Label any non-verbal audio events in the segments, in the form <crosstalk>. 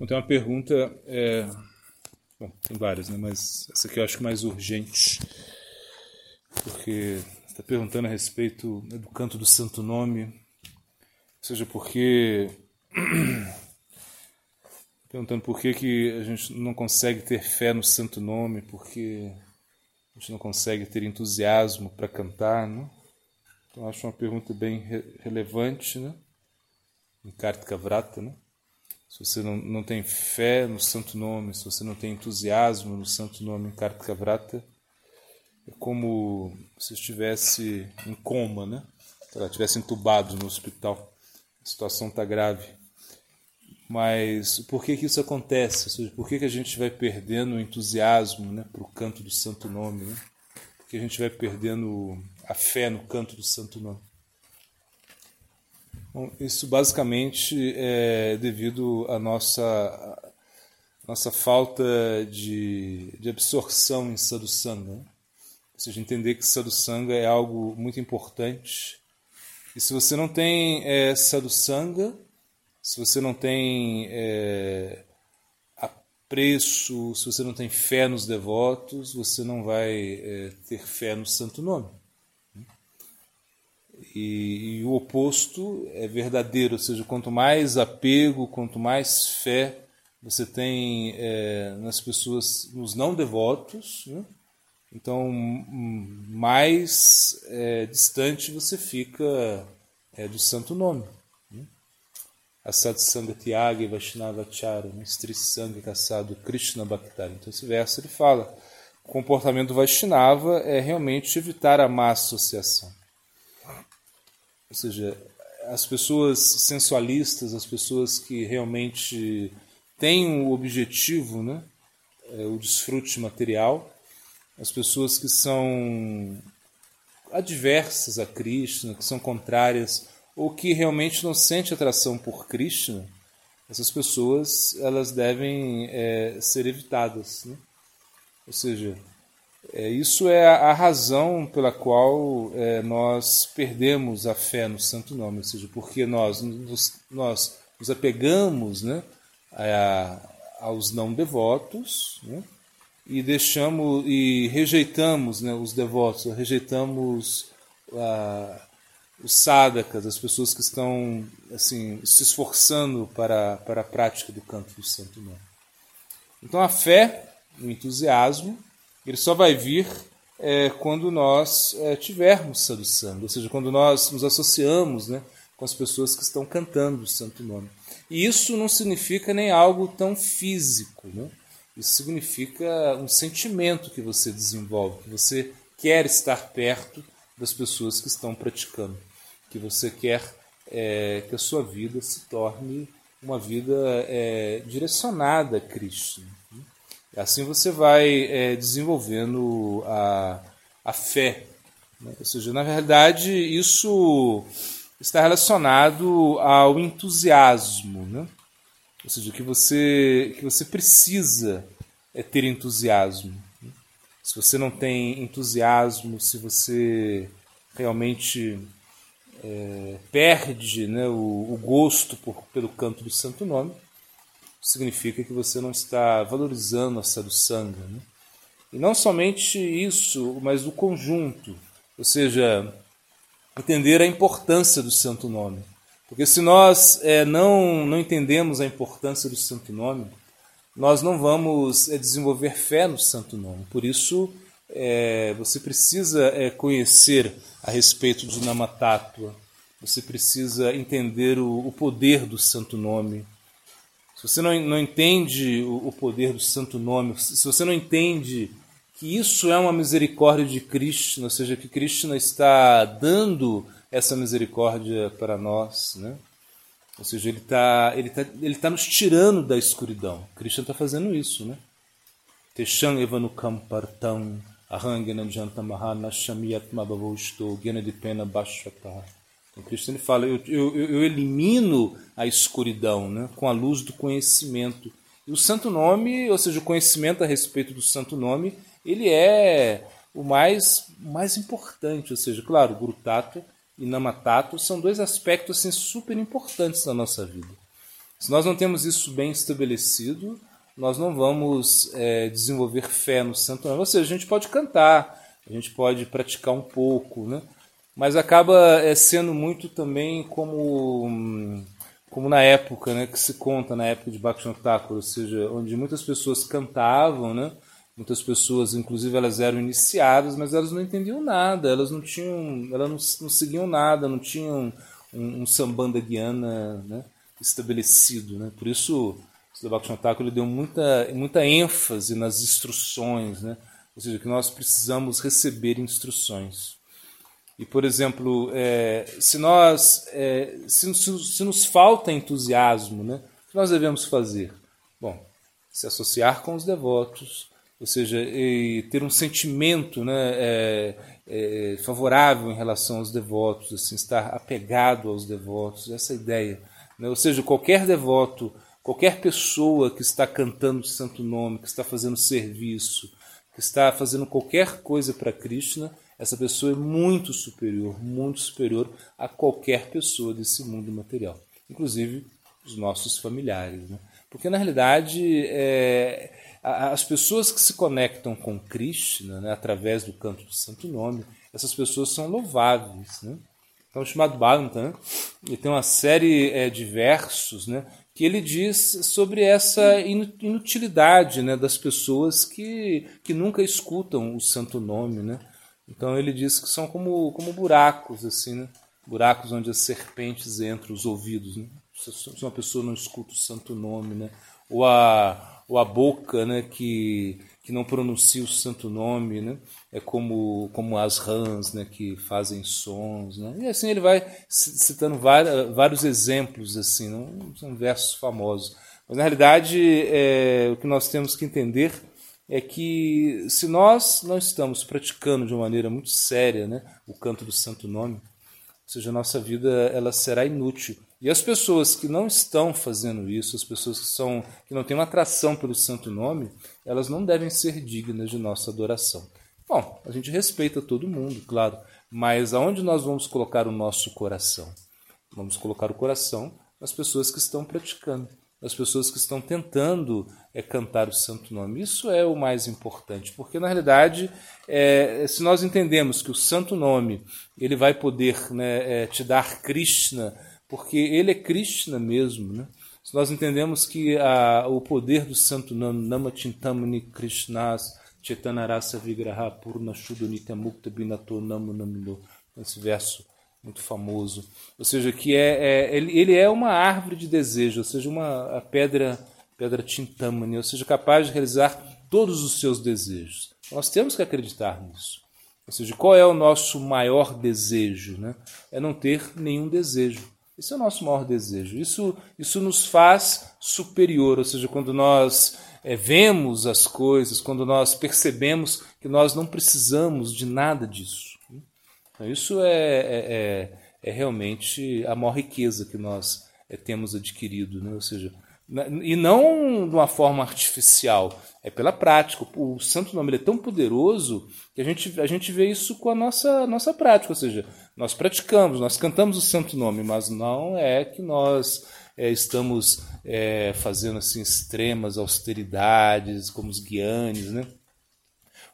Bom, tem uma pergunta, é... bom, tem várias, né? mas essa aqui eu acho mais urgente, porque está perguntando a respeito né, do canto do Santo Nome, ou seja, porque <clears throat> perguntando por que, que a gente não consegue ter fé no Santo Nome, porque a gente não consegue ter entusiasmo para cantar, né? Então acho uma pergunta bem re relevante, né? Em Kartika Vrata, né? Se você não, não tem fé no Santo Nome, se você não tem entusiasmo no Santo Nome em Kartika Vrata, é como se estivesse em coma, né? Se ela estivesse entubado no hospital. A situação está grave. Mas por que, que isso acontece? Por que, que a gente vai perdendo o entusiasmo né, para o canto do Santo Nome? Né? Por que a gente vai perdendo a fé no canto do Santo Nome? Bom, isso basicamente é devido à nossa, nossa falta de, de absorção em sadhusanga. Né? Ou seja, entender que sadhusanga é algo muito importante. E se você não tem é, sadhusanga, se você não tem é, apreço, se você não tem fé nos devotos, você não vai é, ter fé no santo nome. E, e, o oposto é verdadeiro, ou seja, quanto mais apego, quanto mais fé você tem é, nas pessoas, nos não devotos, né? então mais é, distante você fica é, do santo nome. Né? Asatsanga Tyagi Vaishnavachara, né? Strisanga Kassado Krishna Bhaktari. Então esse verso ele fala, o comportamento Vaishnava é realmente evitar a má associação. Ou seja, as pessoas sensualistas, as pessoas que realmente têm o objetivo, né, é, o desfrute material, as pessoas que são adversas a Krishna, que são contrárias ou que realmente não sentem atração por Krishna, essas pessoas elas devem é, ser evitadas. Né? Ou seja, é, isso é a, razão pela qual é, nós perdemos a fé no Santo Nome, ou seja, porque nós nos, nós nos apegamos né, a, aos não devotos né, e deixamos e rejeitamos né, os devotos, rejeitamos a, os sadakas, as pessoas que estão assim se esforçando para, para a prática do canto do Santo Nome. Então a fé, o entusiasmo ele só vai vir é, quando nós é, tivermos sadhusanga, ou seja, quando nós nos associamos né, com as pessoas que estão cantando o santo nome. E isso não significa nem algo tão físico, né? isso significa um sentimento que você desenvolve, que você quer estar perto das pessoas que estão praticando, que você quer é, que a sua vida se torne uma vida é, direcionada a Cristo. Assim você vai é, desenvolvendo a, a fé. Né? Ou seja, na verdade, isso está relacionado ao entusiasmo. Né? Ou seja, que você, que você precisa é ter entusiasmo. Né? Se você não tem entusiasmo, se você realmente é, perde né, o, o gosto por, pelo canto do Santo Nome, significa que você não está valorizando a sadhusanga. Né? E não somente isso, mas o conjunto, ou seja, entender a importância do santo nome. Porque se nós é, não, não entendemos a importância do santo nome, nós não vamos é, desenvolver fé no santo nome. Por isso, é, você precisa é, conhecer a respeito de Namatátua, você precisa entender o, o poder do santo nome, se você não, não entende o, o poder do santo nome, se você não entende que isso é uma misericórdia de Cristo, ou seja, que Cristo está dando essa misericórdia para nós, né? Ou seja, ele está ele tá, ele tá nos tirando da escuridão. Cristo está fazendo isso, né? Evanukam partam arrangenam jantamahana shamiyatma bhavosto gena de pena bashvatah. Então, Cristo ele fala: eu, eu, eu elimino a escuridão né, com a luz do conhecimento. E o Santo Nome, ou seja, o conhecimento a respeito do Santo Nome, ele é o mais, mais importante. Ou seja, claro, Guru Tato e Nama Tato são dois aspectos assim, super importantes da nossa vida. Se nós não temos isso bem estabelecido, nós não vamos é, desenvolver fé no santo nome. Ou seja, a gente pode cantar, a gente pode praticar um pouco, né? Mas acaba é, sendo muito também como, como na época né, que se conta, na época de Bhakti ou seja, onde muitas pessoas cantavam, né? muitas pessoas, inclusive, elas eram iniciadas, mas elas não entendiam nada, elas não tinham, elas não, não seguiam nada, não tinham um, um sambanda guiana né, estabelecido. Né? Por isso, o Bhakti ele deu muita, muita ênfase nas instruções, né? ou seja, que nós precisamos receber instruções. E, por exemplo, é, se nós é, se, se, se, nos falta entusiasmo, né, o que nós devemos fazer? Bom, se associar com os devotos, ou seja, ter um sentimento né, é, é, favorável em relação aos devotos, assim, estar apegado aos devotos, essa ideia. Né? Ou seja, qualquer devoto, qualquer pessoa que está cantando o santo nome, que está fazendo serviço, que está fazendo qualquer coisa para Krishna, essa pessoa é muito superior, muito superior a qualquer pessoa desse mundo material, inclusive os nossos familiares. Né? Porque, na realidade, é, as pessoas que se conectam com Krishna né, através do canto do Santo Nome, essas pessoas são louváveis. Né? Então, o chamado Bhagavatam, né, ele tem uma série é, de versos né, que ele diz sobre essa inutilidade né, das pessoas que, que nunca escutam o Santo Nome. Né? Então ele diz que são como, como buracos, assim, né? buracos onde as serpentes entram, os ouvidos. Né? Se uma pessoa não escuta o santo nome, né? ou, a, ou a boca né? que, que não pronuncia o santo nome, né? é como, como as rãs né? que fazem sons. Né? E assim ele vai citando vários, exemplos, assim, não são versos famosos. Mas na realidade é, o que nós temos que entender é que se nós não estamos praticando de uma maneira muito séria né, o canto do santo nome, ou seja, a nossa vida ela será inútil. E as pessoas que não estão fazendo isso, as pessoas que, são, que não têm uma atração pelo santo nome, elas não devem ser dignas de nossa adoração. Bom, a gente respeita todo mundo, claro, mas aonde nós vamos colocar o nosso coração? Vamos colocar o coração nas pessoas que estão praticando das pessoas que estão tentando é, cantar o santo nome. Isso é o mais importante, porque na realidade, é, se nós entendemos que o santo nome ele vai poder né, é, te dar Krishna, porque ele é Krishna mesmo, né? se nós entendemos que a, o poder do santo nome, Namachintamani Krishnas, Chetanarasa Vigraha Purna Shudunita Mukta Binato Namo Namilo, esse verso muito famoso. Ou seja, que é, é ele, ele, é uma árvore de desejo, ou seja, uma pedra pedra tintamani, ou seja, capaz de realizar todos os seus desejos. Nós temos que acreditar nisso. Ou seja, qual é o nosso maior desejo? Né? É não ter nenhum desejo. Esse é o nosso maior desejo. Isso, isso nos faz superior, ou seja, quando nós é, vemos as coisas, quando nós percebemos que nós não precisamos de nada disso. Isso é, é, é, é realmente a maior riqueza que nós é, temos adquirido, né? ou seja, e não de uma forma artificial, é pela prática. O Santo Nome é tão poderoso que a gente, a gente vê isso com a nossa, nossa prática, ou seja, nós praticamos, nós cantamos o Santo Nome, mas não é que nós é, estamos é, fazendo assim extremas austeridades, como os guianes, né?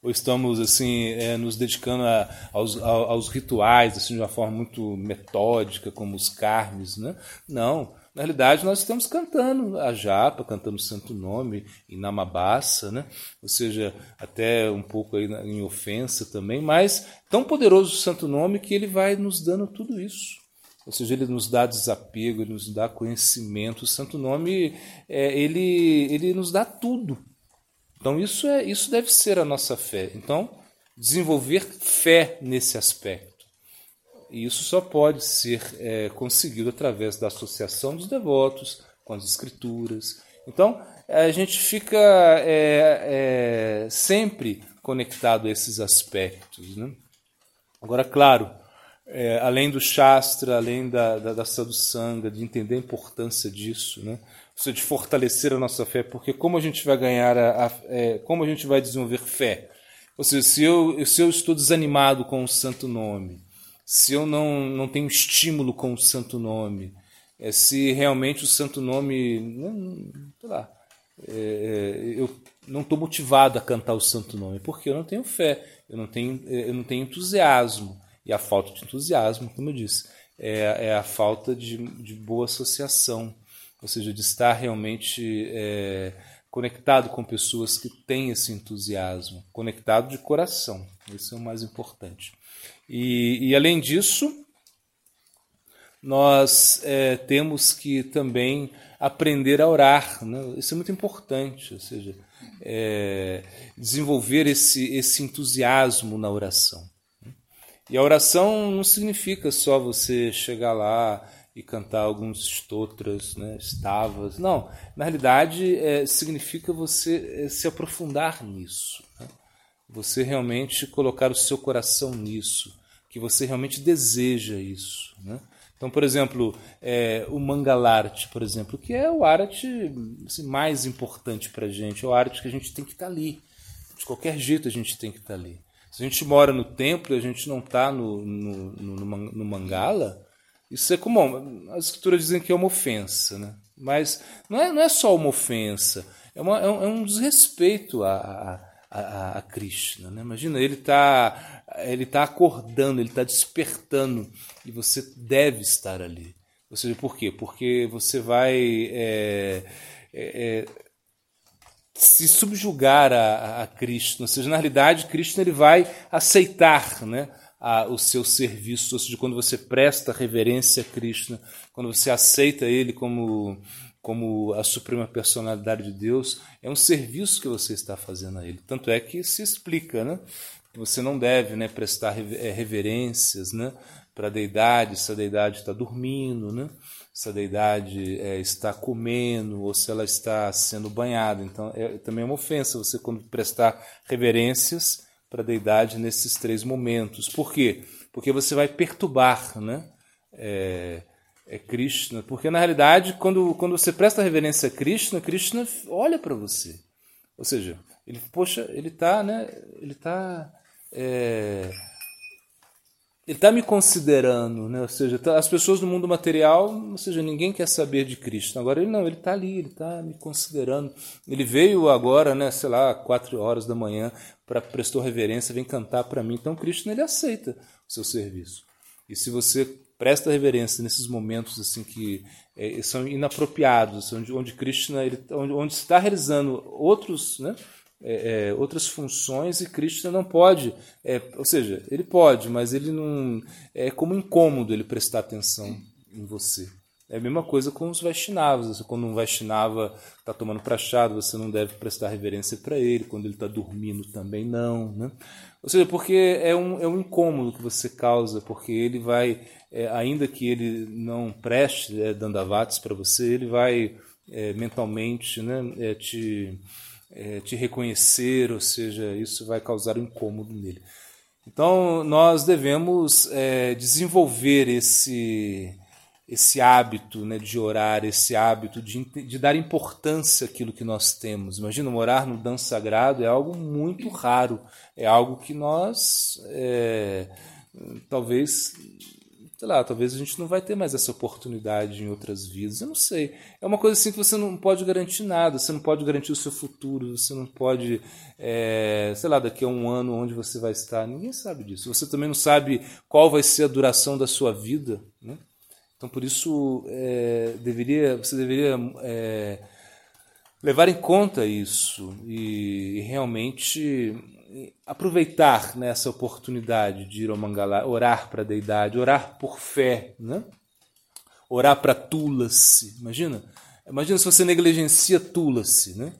Ou estamos assim é, nos dedicando a, aos, a, aos rituais assim de uma forma muito metódica como os carmes né não na realidade nós estamos cantando a japa cantando santo nome em namabassa né ou seja até um pouco aí em ofensa também mas tão poderoso o santo nome que ele vai nos dando tudo isso ou seja, ele nos dá desapego, ele nos dá conhecimento. O Santo Nome, é, ele, ele nos dá tudo. Então isso é isso deve ser a nossa fé. Então desenvolver fé nesse aspecto. E isso só pode ser é, conseguido através da associação dos devotos com as escrituras. Então a gente fica é, é, sempre conectado a esses aspectos. Né? Agora, claro, é, além do Shastra, além da, da, da Sadhusanga, de entender a importância disso, né? Seja, de fortalecer a nossa fé, porque como a gente vai ganhar, a, a é, como a gente vai desenvolver fé? Ou seja, se eu, se eu estou desanimado com o santo nome, se eu não, não tenho estímulo com o santo nome, é se realmente o santo nome, não, sei lá, é, é eu não estou motivado a cantar o santo nome, porque eu não tenho fé, eu não tenho, eu não tenho entusiasmo. E a falta de entusiasmo, como eu disse, é, é a falta de, de boa associação, ou seja, de estar realmente é, conectado com pessoas que têm esse entusiasmo, conectado de coração. Isso é o mais importante. E, e além disso, nós é, temos que também aprender a orar. Né? Isso é muito importante, ou seja, é, desenvolver esse, esse entusiasmo na oração. E a oração não significa só você chegar lá e cantar alguns estotras, né, estavas. Não, na realidade é, significa você é, se aprofundar nisso. Né? Você realmente colocar o seu coração nisso, que você realmente deseja isso. Né? Então, por exemplo, é, o Mangalarte, por exemplo, que é o arte assim, mais importante para a gente, é o arte que a gente tem que estar tá ali. De qualquer jeito a gente tem que estar tá ali. Se a gente mora no templo e a gente não está no, no, no, no, Mangala, isso é comum. As escrituras dizem que é uma ofensa, né? mas não é, não é só uma ofensa, é, uma, é, um, é um desrespeito a, a, a, Krishna. Né? Imagina, ele está ele tá acordando, ele está despertando e você deve estar ali. Ou seja, por quê? Porque você vai é, é, é se subjugar a, a Cristo. Ou seja, na realidade, Cristo ele vai aceitar né, a, o seu serviço. Ou seja, quando você presta reverência a Cristo, quando você aceita Ele como como a suprema personalidade de Deus, é um serviço que você está fazendo a Ele. Tanto é que se explica, né? Você não deve né, prestar é, reverências né, para a deidade, se a deidade está dormindo, né? se a deidade é, está comendo ou se ela está sendo banhada. Então, é também é uma ofensa você quando prestar reverências para a deidade nesses três momentos. Por quê? Porque você vai perturbar, né? É, é Krishna, porque na realidade, quando, quando você presta reverência a Krishna, Krishna olha para você. Ou seja, ele, poxa, ele está, né? Ele está é, ele está me considerando, né? ou seja, tá, as pessoas do mundo material, ou seja, ninguém quer saber de Cristo. Agora ele não, ele está ali, ele está me considerando. Ele veio agora, né, sei lá, quatro horas da manhã, para prestou reverência, vem cantar para mim. Então Cristo ele aceita o seu serviço. E se você presta reverência nesses momentos assim que é, são inapropriados, onde, onde Krishna ele, onde, onde está realizando outros, né? É, é, outras funções e Krishna não pode, é, ou seja, ele pode, mas ele não é como incômodo ele prestar atenção em você. É a mesma coisa com os Vaishnavas. Quando um Vaishnava está tomando prachado, você não deve prestar reverência para ele. Quando ele está dormindo, também não. Né? Ou seja, porque é um, é um incômodo que você causa, porque ele vai, é, ainda que ele não preste é, dandavates para você, ele vai é, mentalmente né, é, te é, te reconhecer, ou seja, isso vai causar um incômodo nele. Então, nós devemos é, desenvolver esse, esse hábito né, de orar, esse hábito de, de dar importância àquilo que nós temos. Imagina, morar no danço sagrado é algo muito raro, é algo que nós é, talvez sei lá, talvez a gente não vai ter mais essa oportunidade em outras vidas. Eu não sei. É uma coisa assim que você não pode garantir nada. Você não pode garantir o seu futuro. Você não pode, é, sei lá, daqui a um ano onde você vai estar. Ninguém sabe disso. Você também não sabe qual vai ser a duração da sua vida. Né? Então, por isso, é, deveria, você deveria é, levar em conta isso e, e realmente aproveitar nessa oportunidade de ir ao Mangala, orar para a deidade, orar por fé, né? orar para Tulasi. Imagina, imagina se você negligencia Tulasi, né?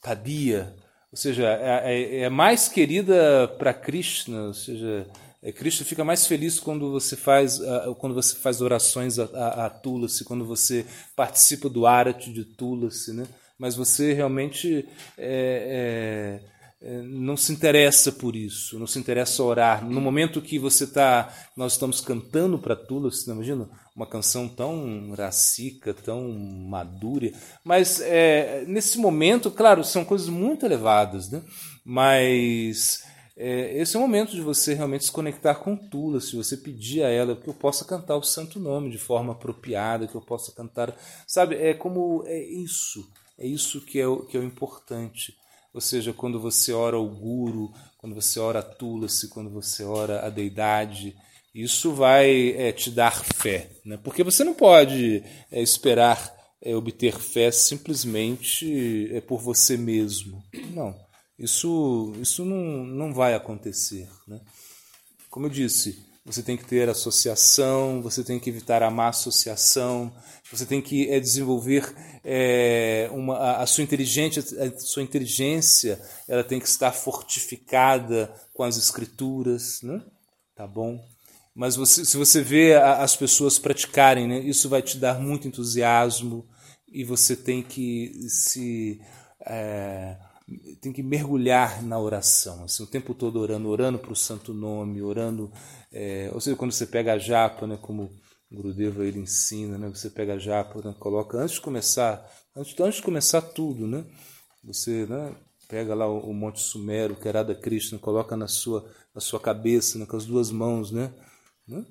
Tadia, ou seja, é, é, é mais querida para Krishna, ou seja, é, Krishna fica mais feliz quando você faz, quando você faz orações a, a, a Tulasi, quando você participa do Arati de Tulasi, né? Mas você realmente é é, não se interessa por isso, não se interessa orar. No momento que você está, nós estamos cantando para Tula, você imagina uma canção tão racica, tão madura, mas é, nesse momento, claro, são coisas muito elevadas, né? Mas é, esse é o momento de você realmente se conectar com Tula, se você pedir a ela que eu possa cantar o santo nome de forma apropriada, que eu possa cantar. Sabe, é como. É isso. É isso que é o, que é o importante. Ou seja, quando você ora ao Guru, quando você ora a Tulasi, quando você ora a deidade, isso vai é, te dar fé. Né? Porque você não pode é, esperar é, obter fé simplesmente é, por você mesmo. Não. Isso, isso não, não vai acontecer. Né? Como eu disse, você tem que ter associação, você tem que evitar a má associação, você tem que é, desenvolver é, uma, a, a, sua inteligência, a sua inteligência, ela tem que estar fortificada com as escrituras, né? tá bom? Mas você, se você vê a, as pessoas praticarem, né, isso vai te dar muito entusiasmo e você tem que se é, tem que mergulhar na oração, assim, o tempo todo orando, orando para o santo nome, orando. É, ou seja, quando você pega a japa, né, como o Gurudeva ele ensina, né, você pega a japa, né, coloca antes de começar, antes, antes de começar tudo, né, você né, pega lá o, o Monte Sumero, que era da Krishna, coloca na sua, na sua cabeça, né, com as duas mãos, né, né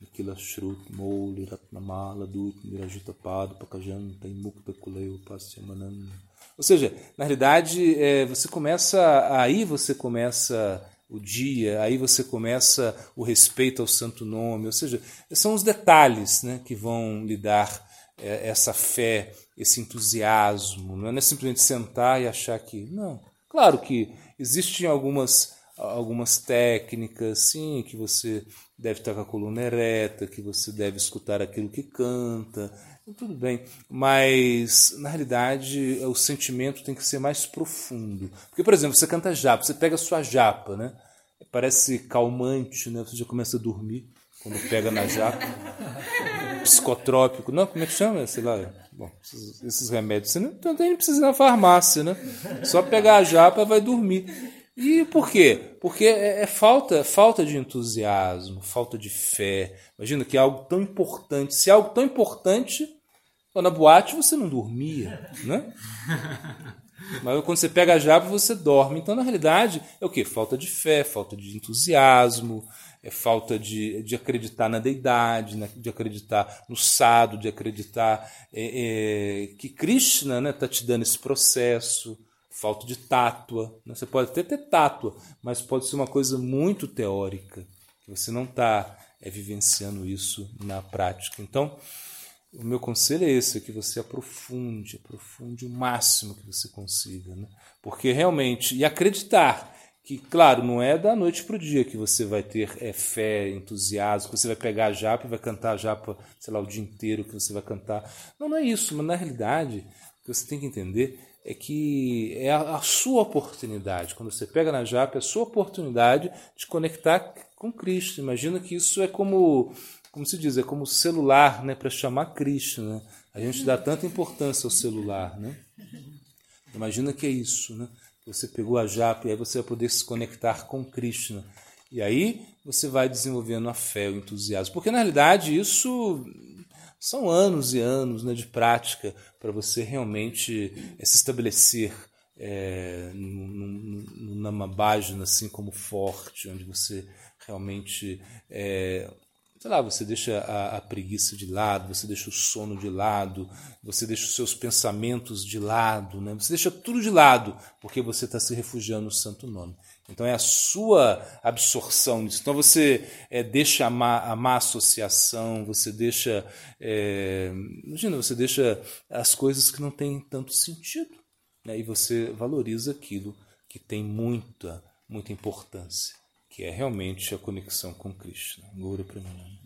Nikila Shrut, Mouli, Ratnamala, Dut, Nirajita Pado, Pakajanta, Imukta Kuleu, Pasyamananda. Ou seja, na realidade, é, você começa, aí você começa o dia, aí você começa o respeito ao santo nome, ou seja, são os detalhes né, que vão lhe dar é, essa fé, esse entusiasmo, não é simplesmente sentar e achar que. Não. Claro que existem algumas, algumas técnicas, sim, que você deve estar com a coluna ereta, que você deve escutar aquilo que canta, tudo bem, mas na realidade o sentimento tem que ser mais profundo. Porque, por exemplo, você canta japa, você pega a sua japa, né? Parece calmante, né? Você já começa a dormir quando pega na japa. <laughs> Psicotrópico, não, como é que chama? Sei lá. Bom, esses, remédios. Você não, não precisa ir na farmácia, né? Só pegar a japa vai dormir. E por quê? Porque é, é, falta, falta de entusiasmo, falta de fé. Imagina que é algo tão importante. Se é algo tão importante, na boate você não dormia, né? <laughs> Mas quando você pega a japa, você dorme. Então, na realidade, é o quê? Falta de fé, falta de entusiasmo, é falta de, de acreditar na deidade, né? de acreditar no sado, de acreditar é, é, que Krishna está né, tá te dando esse processo, falta de tátua. Né? Você pode até ter tátua, mas pode ser uma coisa muito teórica, que você não está é, vivenciando isso na prática. Então, o meu conselho é esse, é que você aprofunde, aprofunde o máximo que você consiga. Né? Porque realmente, e acreditar que, claro, não é da noite para o dia que você vai ter é, fé, entusiasmo, que você vai pegar a japa e vai cantar a japa, sei lá, o dia inteiro que você vai cantar. Não, não é isso, mas na realidade, que você tem que entender é que é a, sua oportunidade. Quando você pega na japa, é a sua oportunidade de conectar com Cristo. Imagina que isso é como como se diz, é como celular né, para chamar Krishna. Né? A gente dá tanta importância ao celular. Né? Imagina que é isso. Né? Você pegou a japa e aí você vai poder se conectar com Krishna. E aí você vai desenvolvendo a fé, o entusiasmo. Porque na realidade isso são anos e anos né, de prática para você realmente é, se estabelecer é, numa página assim como forte, onde você realmente é, sei lá, você deixa a, a, preguiça de lado, você deixa o sono de lado, você deixa os seus pensamentos de lado, né? você deixa tudo de lado, porque você está se refugiando no santo nome. Então é a sua absorção nisso. Então você é, deixa a má, a má associação, você deixa. É, imagina, você deixa as coisas que não têm tanto sentido. Né? E você valoriza aquilo que tem muita, muita importância que é realmente a conexão com Krishna. Guru Premananda.